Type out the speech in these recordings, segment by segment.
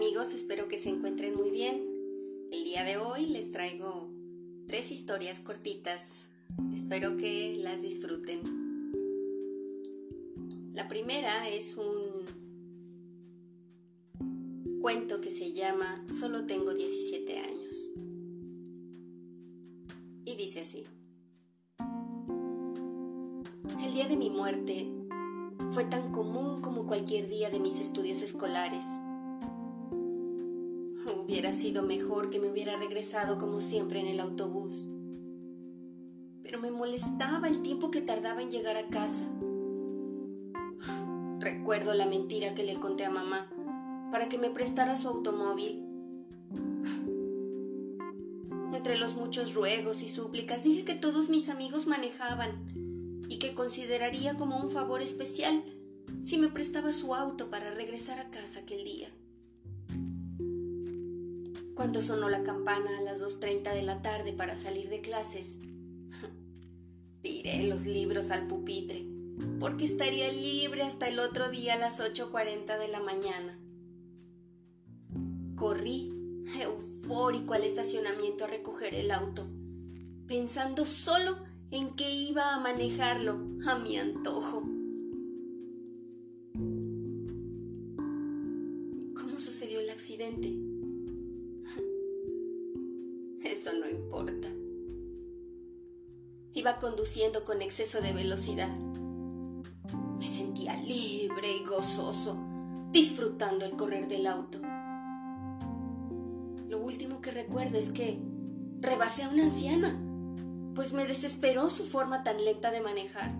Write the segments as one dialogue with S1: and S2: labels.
S1: amigos, espero que se encuentren muy bien. El día de hoy les traigo tres historias cortitas. Espero que las disfruten. La primera es un cuento que se llama Solo tengo 17 años. Y dice así. El día de mi muerte fue tan común como cualquier día de mis estudios escolares Hubiera sido mejor que me hubiera regresado como siempre en el autobús. Pero me molestaba el tiempo que tardaba en llegar a casa. Recuerdo la mentira que le conté a mamá para que me prestara su automóvil. Entre los muchos ruegos y súplicas dije que todos mis amigos manejaban y que consideraría como un favor especial si me prestaba su auto para regresar a casa aquel día. Cuando sonó la campana a las 2.30 de la tarde para salir de clases, tiré los libros al pupitre, porque estaría libre hasta el otro día a las 8.40 de la mañana. Corrí, eufórico, al estacionamiento a recoger el auto, pensando solo en que iba a manejarlo a mi antojo. Conduciendo con exceso de velocidad. Me sentía libre y gozoso, disfrutando el correr del auto. Lo último que recuerdo es que rebasé a una anciana, pues me desesperó su forma tan lenta de manejar.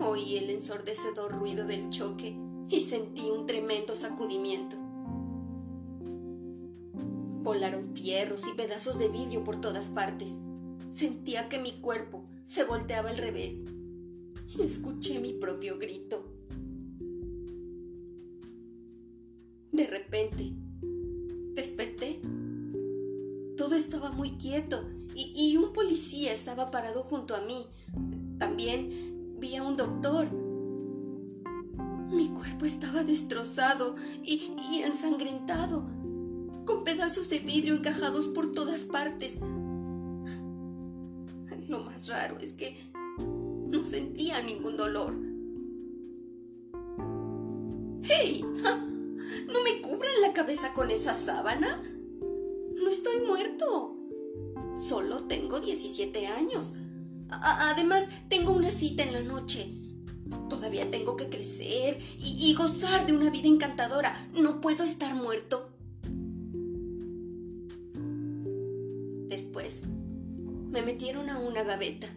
S1: Oí el ensordecedor ruido del choque y sentí un tremendo sacudimiento. Volaron fierros y pedazos de vidrio por todas partes. Sentía que mi cuerpo se volteaba al revés. Y escuché mi propio grito. De repente, desperté. Todo estaba muy quieto y, y, un policía estaba parado junto a mí. También vi a un doctor. Mi cuerpo estaba destrozado y, y ensangrentado con pedazos de vidrio encajados por todas partes. Lo más raro es que no sentía ningún dolor. ¡Hey! ¿No me cubran la cabeza con esa sábana? No estoy muerto. Solo tengo 17 años. además, tengo una cita en la noche. Todavía tengo que crecer y gozar de una vida encantadora. No puedo estar muerto. Me metieron a una gaveta.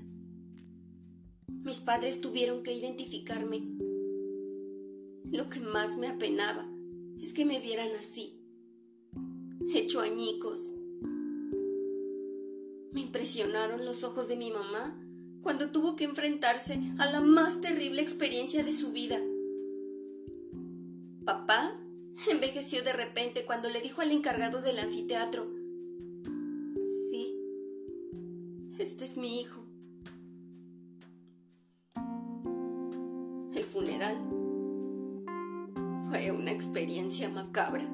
S1: Mis padres tuvieron que identificarme. Lo que más me apenaba es que me vieran así, hecho añicos. Me impresionaron los ojos de mi mamá cuando tuvo que enfrentarse a la más terrible experiencia de su vida. Papá envejeció de repente cuando le dijo al encargado del anfiteatro Este es mi hijo. El funeral fue una experiencia macabra.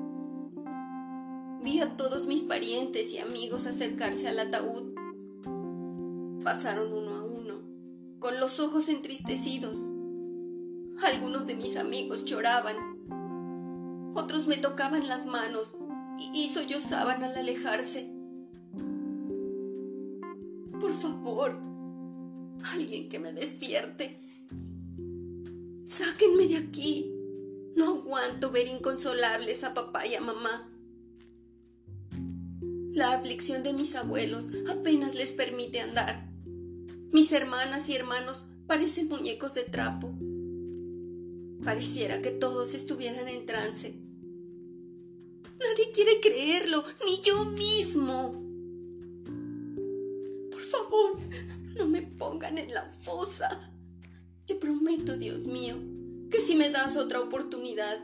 S1: Vi a todos mis parientes y amigos acercarse al ataúd. Pasaron uno a uno, con los ojos entristecidos. Algunos de mis amigos lloraban, otros me tocaban las manos y, sollozaban al alejarse. Por favor, alguien que me despierte. Sáquenme de aquí. No aguanto ver inconsolables a papá y a mamá. La aflicción de mis abuelos apenas les permite andar. Mis hermanas y hermanos parecen muñecos de trapo. Pareciera que todos estuvieran en trance. Nadie quiere creerlo, ni yo mismo no me pongan en la fosa. Te prometo, Dios mío, que si me das otra oportunidad,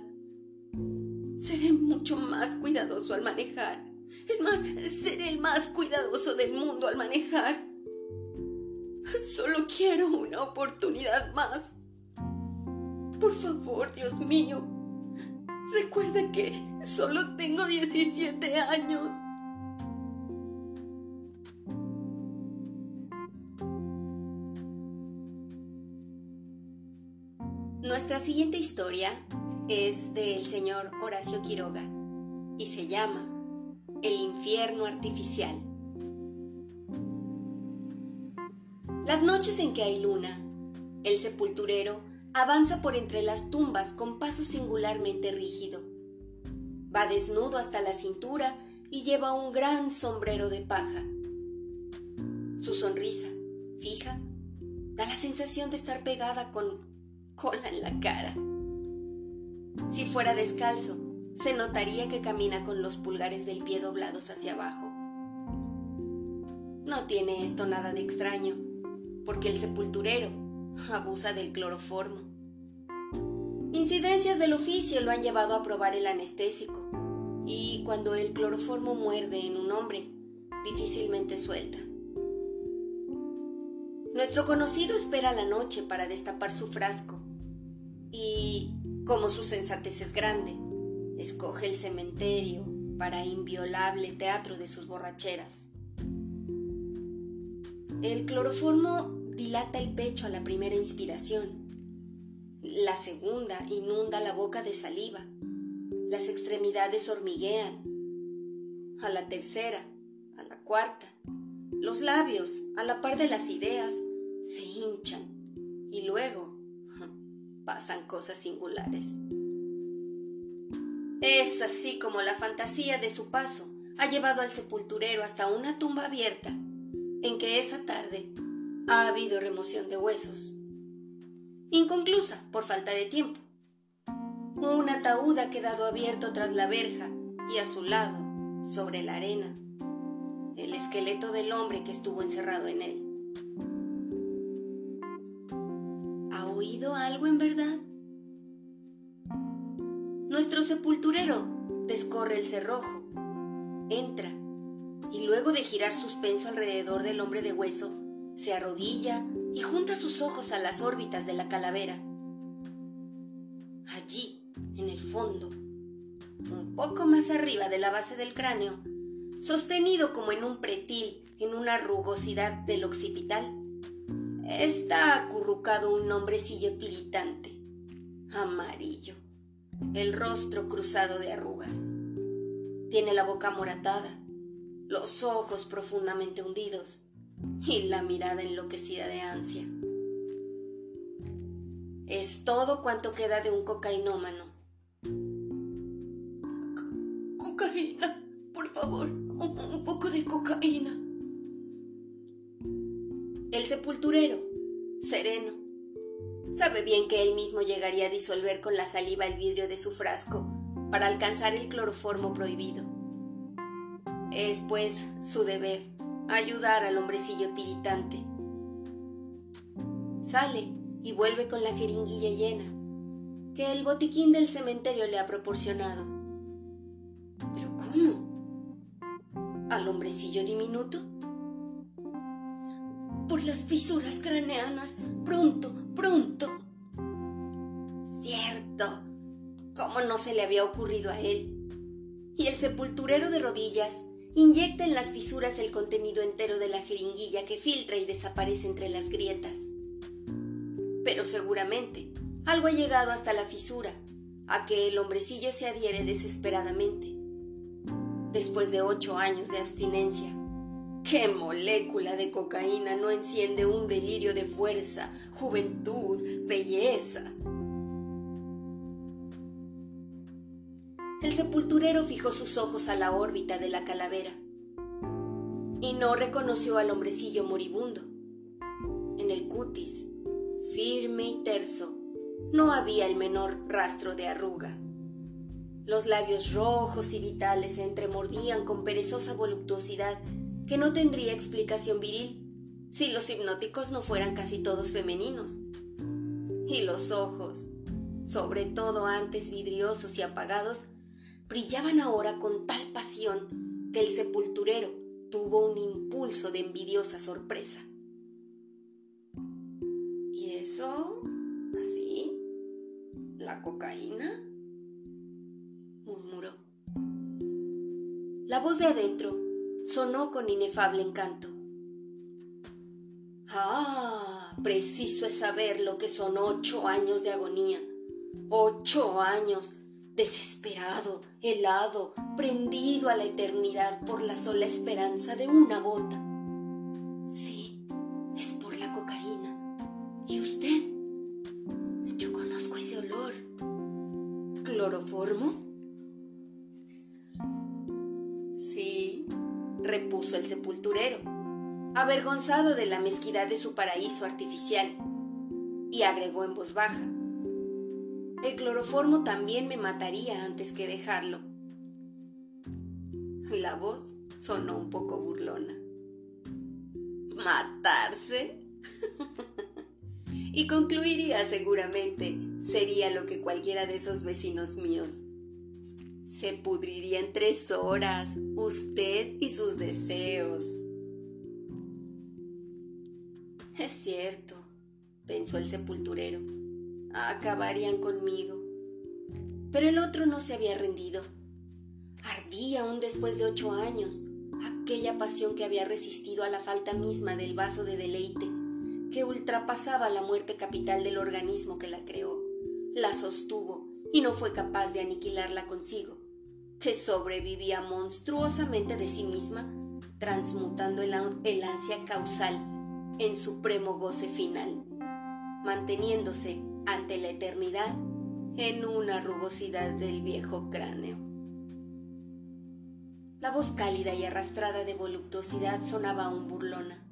S1: seré mucho más cuidadoso al manejar. Es más, seré el más cuidadoso del mundo al manejar. Solo quiero una oportunidad más. Por favor, Dios mío, recuerda que solo tengo 17 años. Nuestra siguiente historia es del señor Horacio Quiroga y se llama El infierno artificial. Las noches en que hay luna, el sepulturero avanza por entre las tumbas con paso singularmente rígido. Va desnudo hasta la cintura y lleva un gran sombrero de paja. Su sonrisa, fija, da la sensación de estar pegada con cola en la cara. Si fuera descalzo, se notaría que camina con los pulgares del pie doblados hacia abajo. No tiene esto nada de extraño, porque el sepulturero abusa del cloroformo. Incidencias del oficio lo han llevado a probar el anestésico, y cuando el cloroformo muerde en un hombre, difícilmente suelta. Nuestro conocido espera la noche para destapar su frasco y, como su sensatez es grande, escoge el cementerio para inviolable teatro de sus borracheras. El cloroformo dilata el pecho a la primera inspiración. La segunda inunda la boca de saliva. Las extremidades hormiguean. A la tercera, a la cuarta, los labios, a la par de las ideas, se hinchan. Y luego, pasan cosas singulares. Es así como la fantasía de su paso ha llevado al sepulturero hasta una tumba abierta, en que esa tarde ha habido remoción de huesos. Inconclusa por falta de tiempo. Un ataúd ha quedado abierto tras la verja y a su lado, sobre la arena, el esqueleto del hombre que estuvo encerrado en él. Oído algo en verdad? Nuestro sepulturero descorre el cerrojo, entra y luego de girar suspenso alrededor del hombre de hueso, se arrodilla y junta sus ojos a las órbitas de la calavera. Allí, en el fondo, un poco más arriba de la base del cráneo, sostenido como en un pretil en una rugosidad del occipital, Está acurrucado un hombrecillo tiritante, amarillo, el rostro cruzado de arrugas. Tiene la boca moratada, los ojos profundamente hundidos y la mirada enloquecida de ansia. Es todo cuanto queda de un cocainómano. cocaína, por favor, sepulturero, sereno, sabe bien que él mismo llegaría a disolver con la saliva el vidrio de su frasco para alcanzar el cloroformo prohibido. Es, pues, su deber ayudar al hombrecillo tiritante. Sale y vuelve con la jeringuilla llena, que el botiquín del cementerio le ha proporcionado. ¿Pero cómo? ¿Al hombrecillo diminuto? Por las fisuras craneanas. Pronto, pronto. Cierto. ¿Cómo no se le había ocurrido a él? Y el sepulturero de rodillas inyecta en las fisuras el contenido entero de la jeringuilla que filtra y desaparece entre las grietas. Pero seguramente algo ha llegado hasta la fisura, a que el hombrecillo se adhiere desesperadamente. Después de ocho años de abstinencia, ¿Qué molécula de cocaína no enciende un delirio de fuerza, juventud, belleza? El sepulturero fijó sus ojos a la órbita de la calavera y no reconoció al hombrecillo moribundo. En el cutis, firme y terso, no había el menor rastro de arruga. Los labios rojos y vitales se entremordían con perezosa voluptuosidad que no tendría explicación viril si los hipnóticos no fueran casi todos femeninos. Y los ojos, sobre todo antes vidriosos y apagados, brillaban ahora con tal pasión que el sepulturero tuvo un impulso de envidiosa sorpresa. ¿Y eso? ¿Así? ¿La cocaína? murmuró. La voz de adentro sonó con inefable encanto. Ah, preciso es saber lo que son ocho años de agonía. Ocho años, desesperado, helado, prendido a la eternidad por la sola esperanza de una gota. Sí, es por la cocaína. ¿Y usted? Yo conozco ese olor. ¿Cloroformo? Avergonzado de la mezquidad de su paraíso artificial, y agregó en voz baja, el cloroformo también me mataría antes que dejarlo. La voz sonó un poco burlona. ¿Matarse? y concluiría seguramente, sería lo que cualquiera de esos vecinos míos. Se pudriría en tres horas, usted y sus deseos. Es cierto, pensó el sepulturero. Acabarían conmigo. Pero el otro no se había rendido. Ardía aún después de ocho años aquella pasión que había resistido a la falta misma del vaso de deleite, que ultrapasaba la muerte capital del organismo que la creó, la sostuvo y no fue capaz de aniquilarla consigo, que sobrevivía monstruosamente de sí misma, transmutando el, el ansia causal en supremo goce final, manteniéndose ante la eternidad en una rugosidad del viejo cráneo. La voz cálida y arrastrada de voluptuosidad sonaba aún burlona.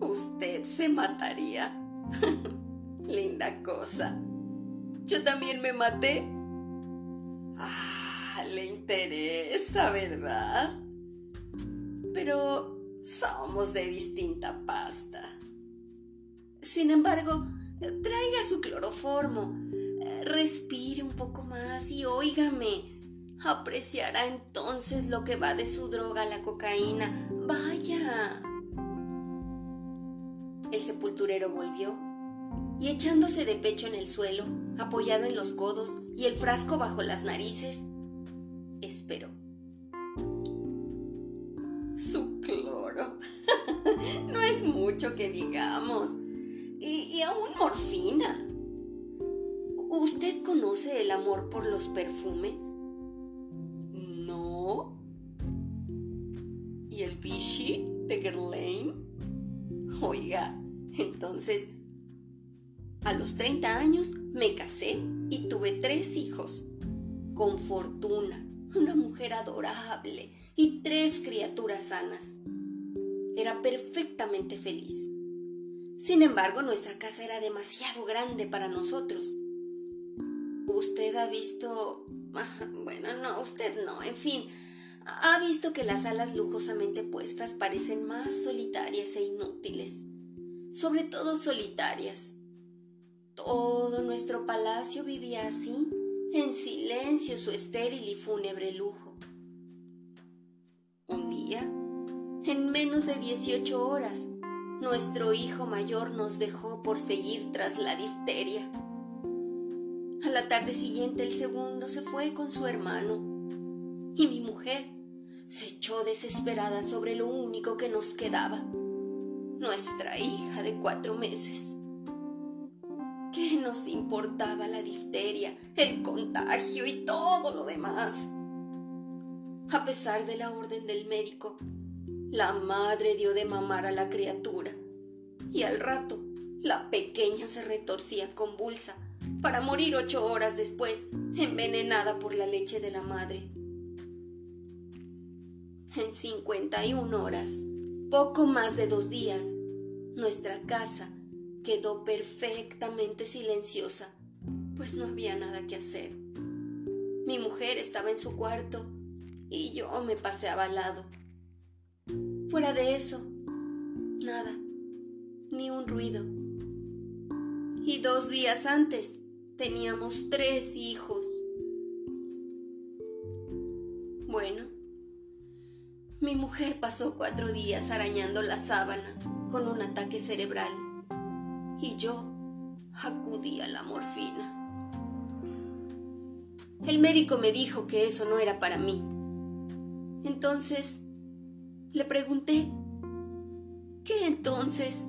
S1: Usted se mataría. Linda cosa. Yo también me maté. Ah, le interesa, ¿verdad? Pero somos de distinta pasta. Sin embargo, traiga su cloroformo, respire un poco más y óigame. Apreciará entonces lo que va de su droga, la cocaína. Vaya. El sepulturero volvió y echándose de pecho en el suelo, apoyado en los codos y el frasco bajo las narices, esperó. Su cloro. no es mucho que digamos. Y, y aún morfina. ¿Usted conoce el amor por los perfumes? No. ¿Y el Vichy de Guerlain? Oiga, entonces, a los 30 años me casé y tuve tres hijos. Con fortuna, una mujer adorable y tres criaturas sanas. Era perfectamente feliz. Sin embargo, nuestra casa era demasiado grande para nosotros. Usted ha visto... Bueno, no, usted no, en fin, ha visto que las salas lujosamente puestas parecen más solitarias e inútiles, sobre todo solitarias. Todo nuestro palacio vivía así, en silencio su estéril y fúnebre lujo. Un día, en menos de 18 horas, nuestro hijo mayor nos dejó por seguir tras la difteria. A la tarde siguiente el segundo se fue con su hermano y mi mujer se echó desesperada sobre lo único que nos quedaba, nuestra hija de cuatro meses. ¿Qué nos importaba la difteria, el contagio y todo lo demás? A pesar de la orden del médico, la madre dio de mamar a la criatura y al rato la pequeña se retorcía convulsa para morir ocho horas después envenenada por la leche de la madre. En 51 horas, poco más de dos días, nuestra casa quedó perfectamente silenciosa, pues no había nada que hacer. Mi mujer estaba en su cuarto y yo me paseaba al lado. Fuera de eso, nada, ni un ruido. Y dos días antes teníamos tres hijos. Bueno, mi mujer pasó cuatro días arañando la sábana con un ataque cerebral y yo acudí a la morfina. El médico me dijo que eso no era para mí. Entonces, le pregunté, ¿qué entonces?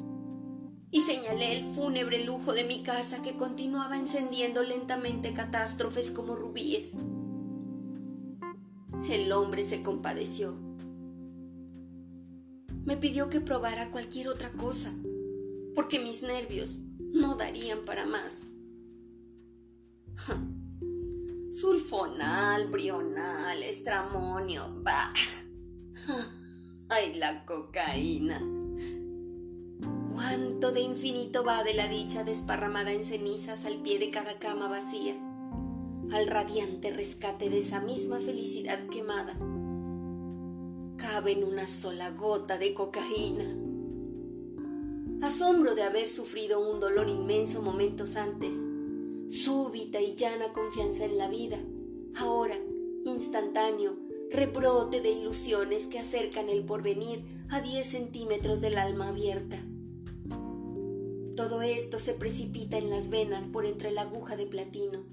S1: Y señalé el fúnebre lujo de mi casa que continuaba encendiendo lentamente catástrofes como rubíes. El hombre se compadeció. Me pidió que probara cualquier otra cosa, porque mis nervios no darían para más. Sulfonal, brional, estramonio, bah. Ay, la cocaína. Cuánto de infinito va de la dicha desparramada en cenizas al pie de cada cama vacía, al radiante rescate de esa misma felicidad quemada. Cabe en una sola gota de cocaína. Asombro de haber sufrido un dolor inmenso momentos antes, súbita y llana confianza en la vida, ahora, instantáneo, rebrote de ilusiones que acercan el porvenir a diez centímetros del alma abierta. Todo esto se precipita en las venas por entre la aguja de platino.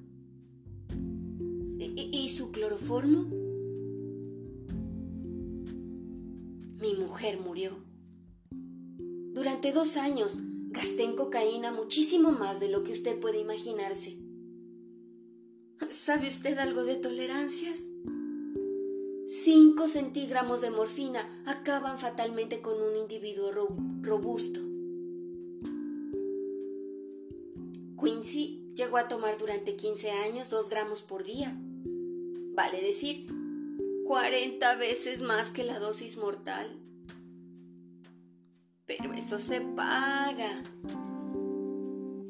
S1: ¿Y, su cloroformo? Mi mujer murió. Durante dos años gasté en cocaína muchísimo más de lo que usted puede imaginarse. ¿Sabe usted algo de tolerancias? 5 centigramos de morfina acaban fatalmente con un individuo robusto. Quincy llegó a tomar durante 15 años 2 gramos por día. Vale decir, 40 veces más que la dosis mortal. Pero eso se paga.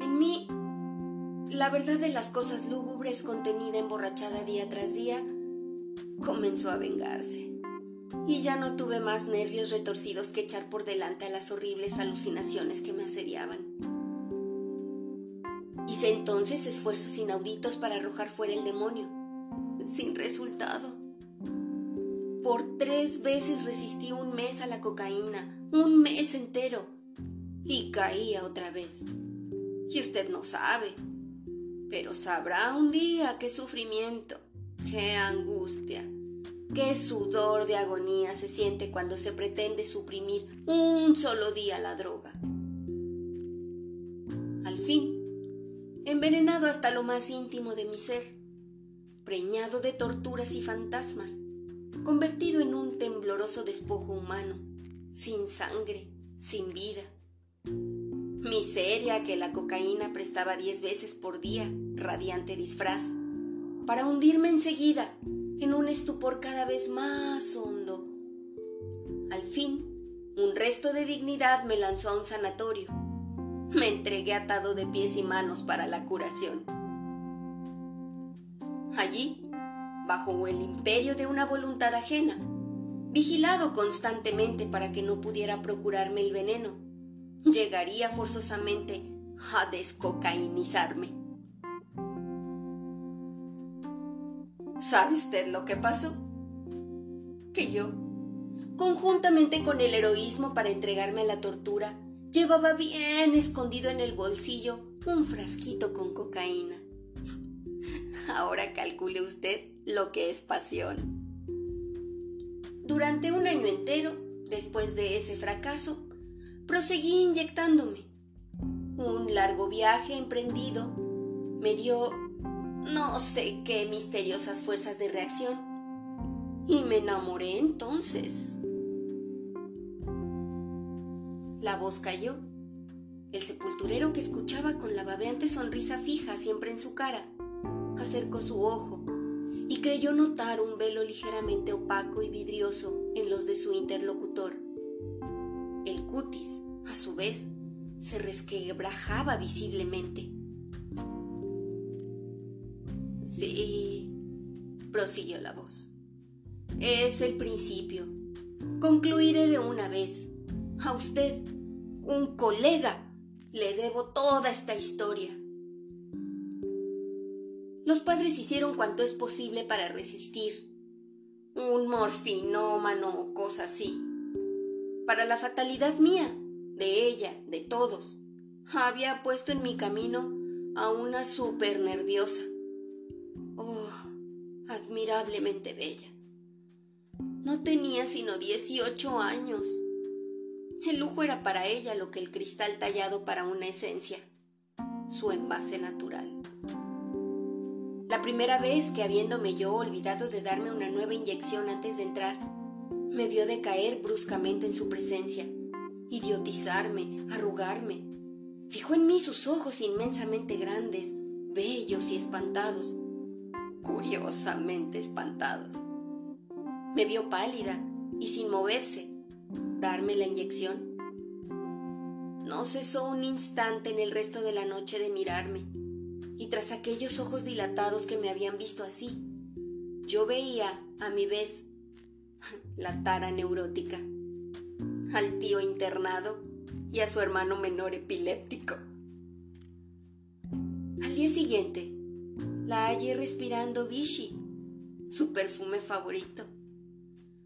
S1: En mí, la verdad de las cosas lúgubres contenida emborrachada día tras día, comenzó a vengarse. Y ya no tuve más nervios retorcidos que echar por delante a las horribles alucinaciones que me asediaban. Hice entonces esfuerzos inauditos para arrojar fuera el demonio, sin resultado. Por tres veces resistí un mes a la cocaína, un mes entero, y caía otra vez. Y usted no sabe, pero sabrá un día qué sufrimiento qué angustia, qué sudor de agonía se siente cuando se pretende suprimir un solo día la droga. Al fin, envenenado hasta lo más íntimo de mi ser, preñado de torturas y fantasmas, convertido en un tembloroso despojo humano, sin sangre, sin vida. Miseria que la cocaína prestaba diez veces por día, radiante disfraz para hundirme enseguida en un estupor cada vez más hondo. Al fin, un resto de dignidad me lanzó a un sanatorio. Me entregué atado de pies y manos para la curación. Allí, bajo el imperio de una voluntad ajena, vigilado constantemente para que no pudiera procurarme el veneno, llegaría forzosamente a descocainizarme. ¿Sabe usted lo que pasó? Que yo, conjuntamente con el heroísmo para entregarme a la tortura, llevaba bien escondido en el bolsillo un frasquito con cocaína. Ahora calcule usted lo que es pasión. Durante un año entero, después de ese fracaso, proseguí inyectándome. Un largo viaje emprendido me dio no sé qué misteriosas fuerzas de reacción. Y me enamoré entonces. La voz cayó. El sepulturero que escuchaba con la babeante sonrisa fija siempre en su cara, acercó su ojo y creyó notar un velo ligeramente opaco y vidrioso en los de su interlocutor. El cutis, a su vez, se resquebrajaba visiblemente. Sí, prosiguió la voz. Es el principio. Concluiré de una vez. A usted, un colega, le debo toda esta historia. Los padres hicieron cuanto es posible para resistir. Un morfinómano o cosa así. Para la fatalidad mía, de ella, de todos, había puesto en mi camino a una super nerviosa Oh, admirablemente bella. No tenía sino dieciocho años. El lujo era para ella lo que el cristal tallado para una esencia, su envase natural. Primera vez que habiéndome yo olvidado de darme una nueva inyección antes de entrar, me vio decaer bruscamente en su presencia, idiotizarme, arrugarme. Fijó en mí sus ojos inmensamente grandes, bellos y espantados, curiosamente espantados. Me vio pálida y sin moverse, darme la inyección. No cesó un instante en el resto de la noche de mirarme, y tras aquellos ojos dilatados que me habían visto así, yo veía, a mi vez, la tara neurótica, al tío internado y a su hermano menor epiléptico. Al día siguiente, la hallé respirando Vichy, su perfume favorito.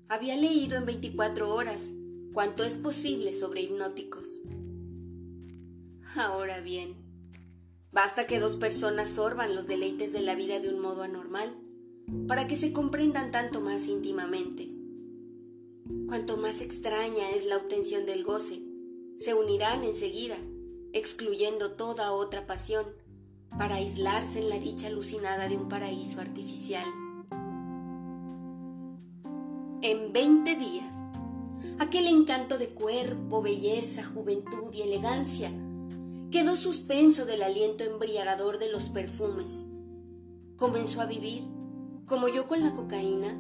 S1: Había leído en 24 horas cuanto es posible sobre hipnóticos. Ahora bien, basta que dos personas sorban los deleites de la vida de un modo anormal para que se comprendan tanto más íntimamente. Cuanto más extraña es la obtención del goce, se unirán enseguida, excluyendo toda otra pasión, para aislarse en la dicha alucinada de un paraíso artificial. En veinte días, aquel encanto de cuerpo, belleza, juventud y elegancia quedó suspenso del aliento embriagador de los perfumes. Comenzó a vivir, como yo con la cocaína,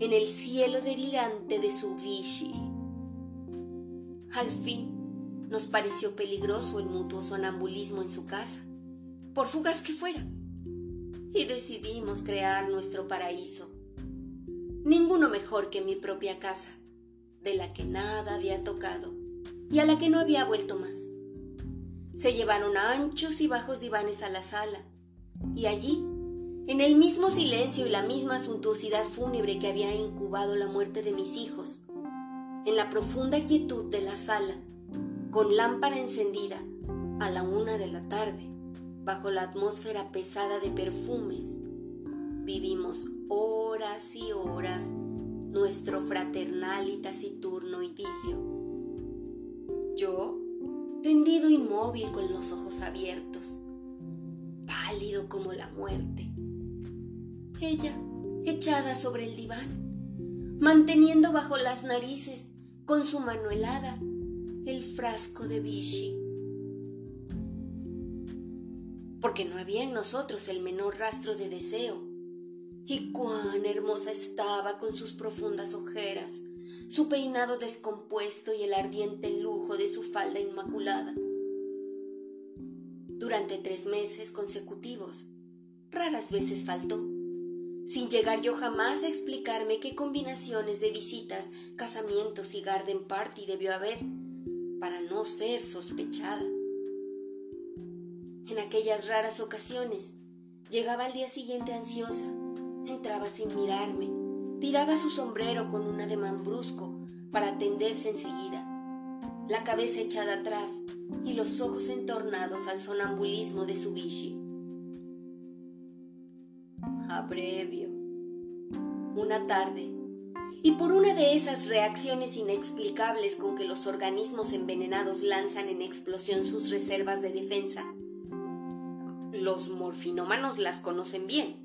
S1: en el cielo delirante de su Vichy. Al fin, nos pareció peligroso el mutuo sonambulismo en su casa, por fugas que fuera, y decidimos crear nuestro paraíso. Ninguno mejor que mi propia casa, de la que nada había tocado y a la que no había vuelto más. Se llevaron anchos y bajos divanes a la sala, y allí en el mismo silencio y la misma suntuosidad fúnebre que había incubado la muerte de mis hijos, en la profunda quietud de la sala, con lámpara encendida, a la una de la tarde, bajo la atmósfera pesada de perfumes, vivimos horas y horas nuestro fraternal y taciturno idilio. Inmóvil con los ojos abiertos, pálido como la muerte, ella echada sobre el diván, manteniendo bajo las narices con su mano helada el frasco de Vichy. Porque no había en nosotros el menor rastro de deseo. Y cuán hermosa estaba con sus profundas ojeras, su peinado descompuesto y el ardiente lujo de su falda inmaculada. Durante tres meses consecutivos, raras veces faltó sin llegar yo jamás a explicarme qué combinaciones de visitas, casamientos y garden party debió haber para no ser sospechada. En aquellas raras ocasiones, llegaba al día siguiente ansiosa, entraba sin mirarme, tiraba su sombrero con un ademán brusco para atenderse enseguida, la cabeza echada atrás y los ojos entornados al sonambulismo de su Vichy abrevio. Una tarde, y por una de esas reacciones inexplicables con que los organismos envenenados lanzan en explosión sus reservas de defensa, los morfinómanos las conocen bien.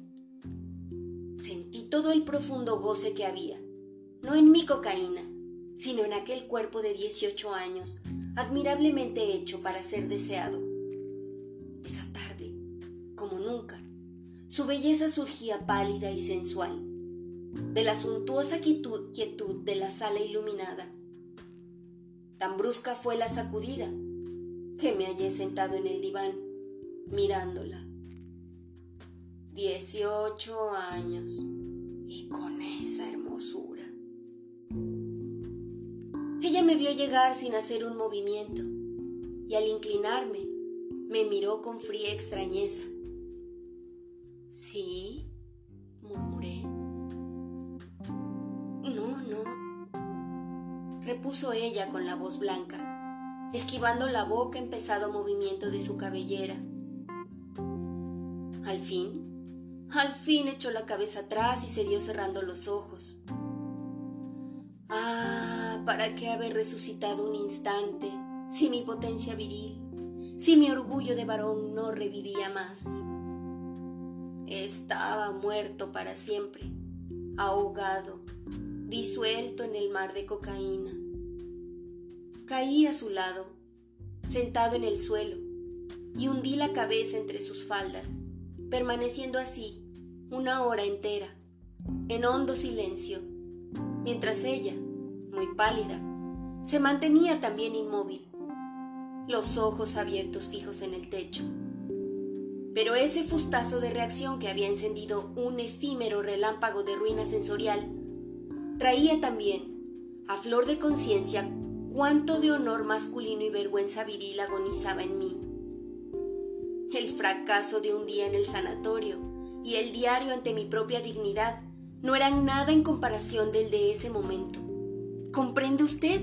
S1: Sentí todo el profundo goce que había, no en mi cocaína, sino en aquel cuerpo de 18 años, admirablemente hecho para ser deseado. Esa tarde, como nunca, su belleza surgía pálida y sensual, de la suntuosa quietud, quietud de la sala iluminada. Tan brusca fue la sacudida que me hallé sentado en el diván, mirándola. Dieciocho años y con esa hermosura. Ella me vio llegar sin hacer un movimiento y al inclinarme me miró con fría extrañeza. Sí, murmuré. No, no, repuso ella con la voz blanca, esquivando la boca empezado movimiento de su cabellera. Al fin, Al fin echó la cabeza atrás y se dio cerrando los ojos. Ah, ¿para qué haber resucitado un instante si mi potencia viril, si mi orgullo de varón no revivía más? Estaba muerto para siempre, ahogado, disuelto en el mar de cocaína. Caí a su lado, sentado en el suelo, y hundí la cabeza entre sus faldas, permaneciendo así una hora entera, en hondo silencio, mientras ella, muy pálida, se mantenía también inmóvil, los ojos abiertos fijos en el techo. Pero ese fustazo de reacción que había encendido un efímero relámpago de ruina sensorial traía también, a flor de conciencia, cuánto de honor masculino y vergüenza viril agonizaba en mí. El fracaso de un día en el sanatorio y el diario ante mi propia dignidad no eran nada en comparación del de ese momento. ¿Comprende usted?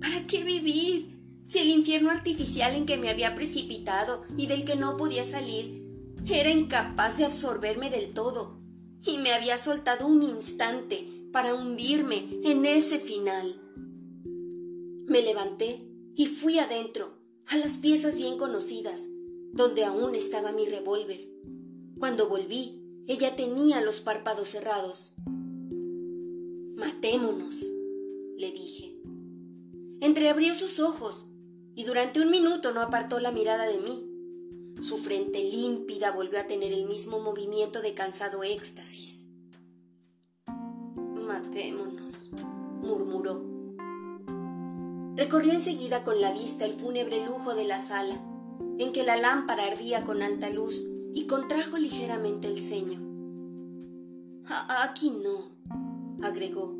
S1: ¿Para qué vivir si el infierno artificial en que me había precipitado y del que no podía salir era incapaz de absorberme del todo y me había soltado un instante para hundirme en ese final? Me levanté y fui adentro, a las piezas bien conocidas, donde aún estaba mi revólver. Cuando volví, ella tenía los párpados cerrados. Matémonos, le dije. Entreabrió sus ojos y durante un minuto no apartó la mirada de mí. Su frente límpida volvió a tener el mismo movimiento de cansado éxtasis. Matémonos, murmuró. Recorrió enseguida con la vista el fúnebre lujo de la sala, en que la lámpara ardía con alta luz, y contrajo ligeramente el ceño. Aquí no, agregó.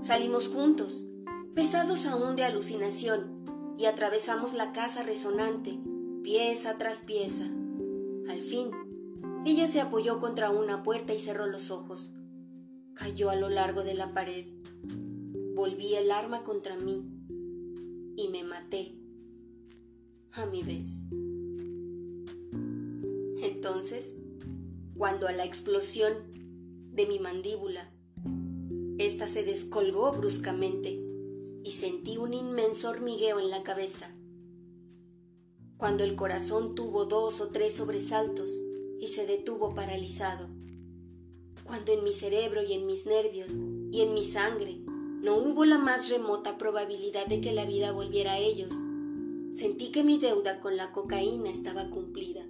S1: Salimos juntos, pesados aún de alucinación, y atravesamos la casa resonante, pieza tras pieza. Al fin, ella se apoyó contra una puerta y cerró los ojos. Cayó a lo largo de la pared. Volví el arma contra mí y me maté a mi vez. Entonces, cuando a la explosión de mi mandíbula, ésta se descolgó bruscamente y sentí un inmenso hormigueo en la cabeza. Cuando el corazón tuvo dos o tres sobresaltos y se detuvo paralizado. Cuando en mi cerebro y en mis nervios y en mi sangre no hubo la más remota probabilidad de que la vida volviera a ellos. Sentí que mi deuda con la cocaína estaba cumplida.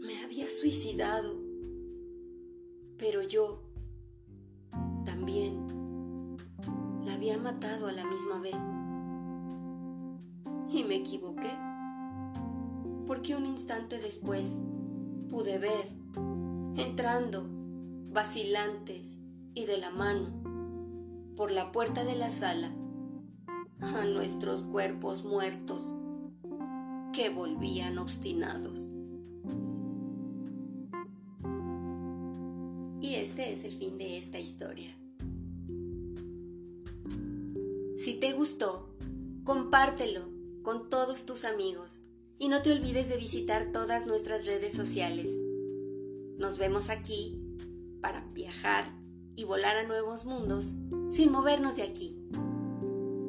S1: Me había suicidado. Pero yo matado a la misma vez. Y me equivoqué. Porque un instante después pude ver, entrando, vacilantes y de la mano, por la puerta de la sala a nuestros cuerpos muertos que volvían obstinados. Y este es el fin de esta historia. Si te gustó, compártelo con todos tus amigos y no te olvides de visitar todas nuestras redes sociales. Nos vemos aquí para viajar y volar a nuevos mundos sin movernos de aquí.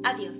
S1: Adiós.